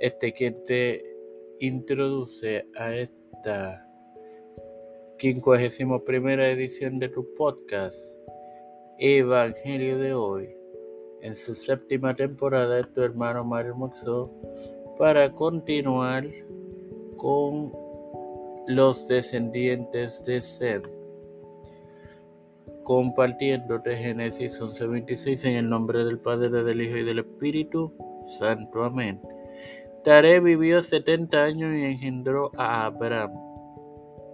este quien te introduce a esta 51 primera edición de tu podcast Evangelio de hoy en su séptima temporada tu hermano Mario Moxó para continuar con los descendientes de Seth compartiéndote Génesis 11:26 en el nombre del Padre, del Hijo y del Espíritu Santo. Amén. Tare vivió 70 años y engendró a Abraham.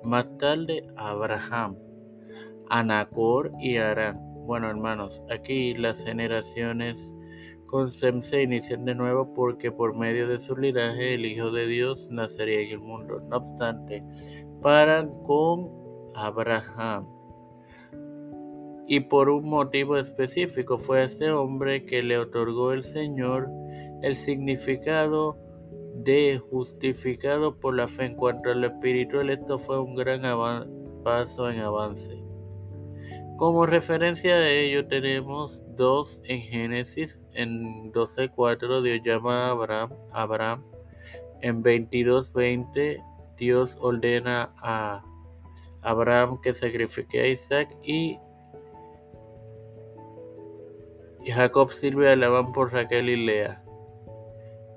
Más tarde Abraham, Anacor y Arán. Bueno hermanos, aquí las generaciones con Sem se inician de nuevo porque por medio de su linaje el Hijo de Dios nacería en el mundo. No obstante, paran con Abraham y por un motivo específico fue este hombre que le otorgó el Señor el significado de justificado por la fe. En cuanto al espiritual esto fue un gran paso en avance. Como referencia a ello tenemos dos en Génesis en 12.4 Dios llama a Abraham, Abraham. En 22.20 Dios ordena a Abraham que sacrifique a Isaac y y Jacob sirve a Labán por Raquel y Lea.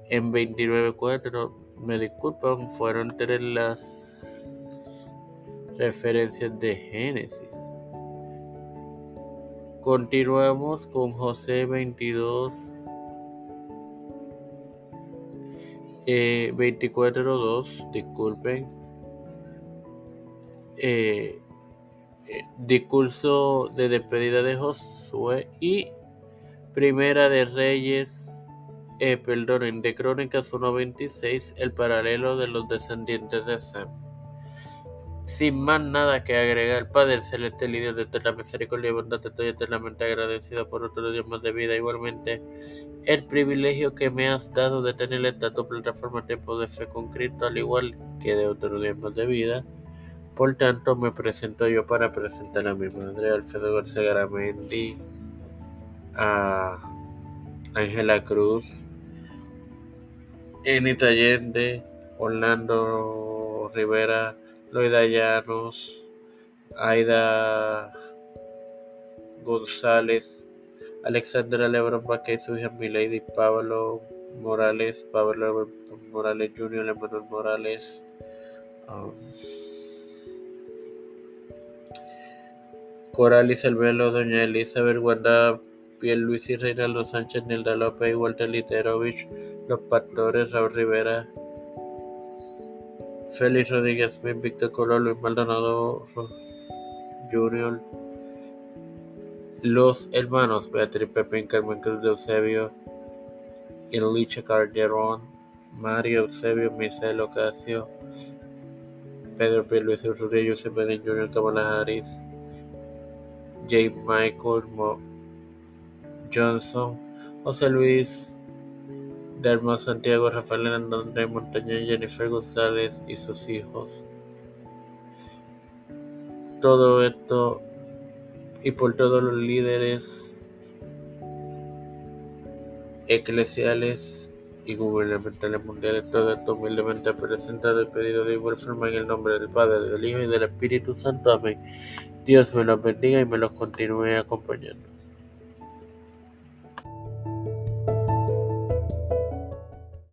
En 29.4, me disculpan, fueron tres las referencias de Génesis. Continuamos con José 22, eh, 24.2, disculpen. Eh, eh, discurso de despedida de Josué y Primera de Reyes, eh, perdonen, de Crónicas 1.26, el paralelo de los descendientes de Sam. Sin más nada que agregar, Padre Celeste, líder de eterna misericordia y bondad, estoy eternamente agradecido por otro día más de vida. Igualmente, el privilegio que me has dado de tener esta tu plataforma Tiempo de Fe con Cristo, al igual que de otro día más de vida. Por tanto, me presento yo para presentar a mi madre, Alfredo García Garamendi a Ángela Cruz, Enita Allende, Orlando Rivera, Loida Llanos, Aida González, Alexandra Lebron Vázquez, su hija Milady, Pablo Morales, Pablo Morales Jr., Emanuel Morales, um, Coralis El Velo, Doña Elizabeth Wanda y Reinaldo Sánchez, Nilda López Walter Literovich, Los Pastores, Raúl Rivera, Félix Rodríguez Víctor Colón, Luis Maldonado Junior, Los Hermanos, Beatriz Pepín, Carmen Cruz de Eusebio, Elicha Calderón, Mario Eusebio, Misael Ocasio, Pedro P. Luis Urrutia, Joseph Biden Jr., Kamala Harris, J. Michael Mo Johnson, José Luis Dermo Santiago, Rafael Hernández Montaña, Jennifer González y sus hijos. Todo esto y por todos los líderes eclesiales y gubernamentales mundiales, todo esto humildemente presentado y pedido de igual forma en el nombre del Padre, del Hijo y del Espíritu Santo. Amén. Dios me los bendiga y me los continúe acompañando.